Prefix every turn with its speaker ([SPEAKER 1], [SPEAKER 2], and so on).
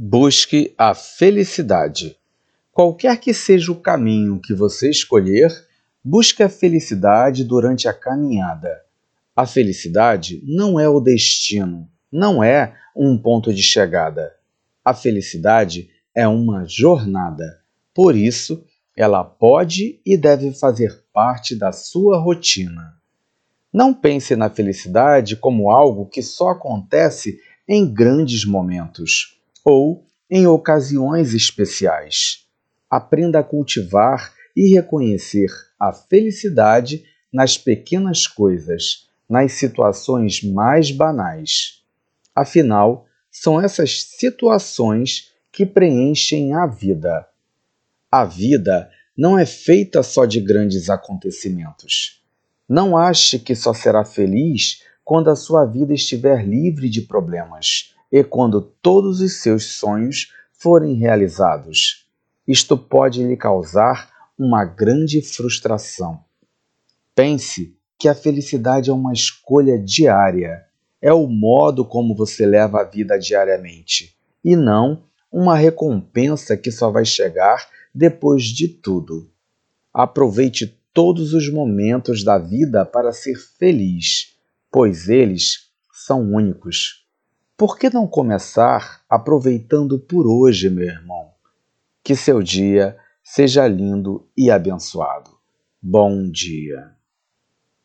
[SPEAKER 1] Busque a felicidade. Qualquer que seja o caminho que você escolher, busque a felicidade durante a caminhada. A felicidade não é o destino, não é um ponto de chegada. A felicidade é uma jornada. Por isso, ela pode e deve fazer parte da sua rotina. Não pense na felicidade como algo que só acontece em grandes momentos ou em ocasiões especiais. Aprenda a cultivar e reconhecer a felicidade nas pequenas coisas, nas situações mais banais. Afinal, são essas situações que preenchem a vida. A vida não é feita só de grandes acontecimentos. Não ache que só será feliz quando a sua vida estiver livre de problemas e quando todos os seus sonhos forem realizados. Isto pode lhe causar uma grande frustração. Pense que a felicidade é uma escolha diária, é o modo como você leva a vida diariamente, e não uma recompensa que só vai chegar depois de tudo. Aproveite todos os momentos da vida para ser feliz, pois eles são únicos. Por que não começar aproveitando por hoje, meu irmão? Que seu dia seja lindo e abençoado. Bom dia.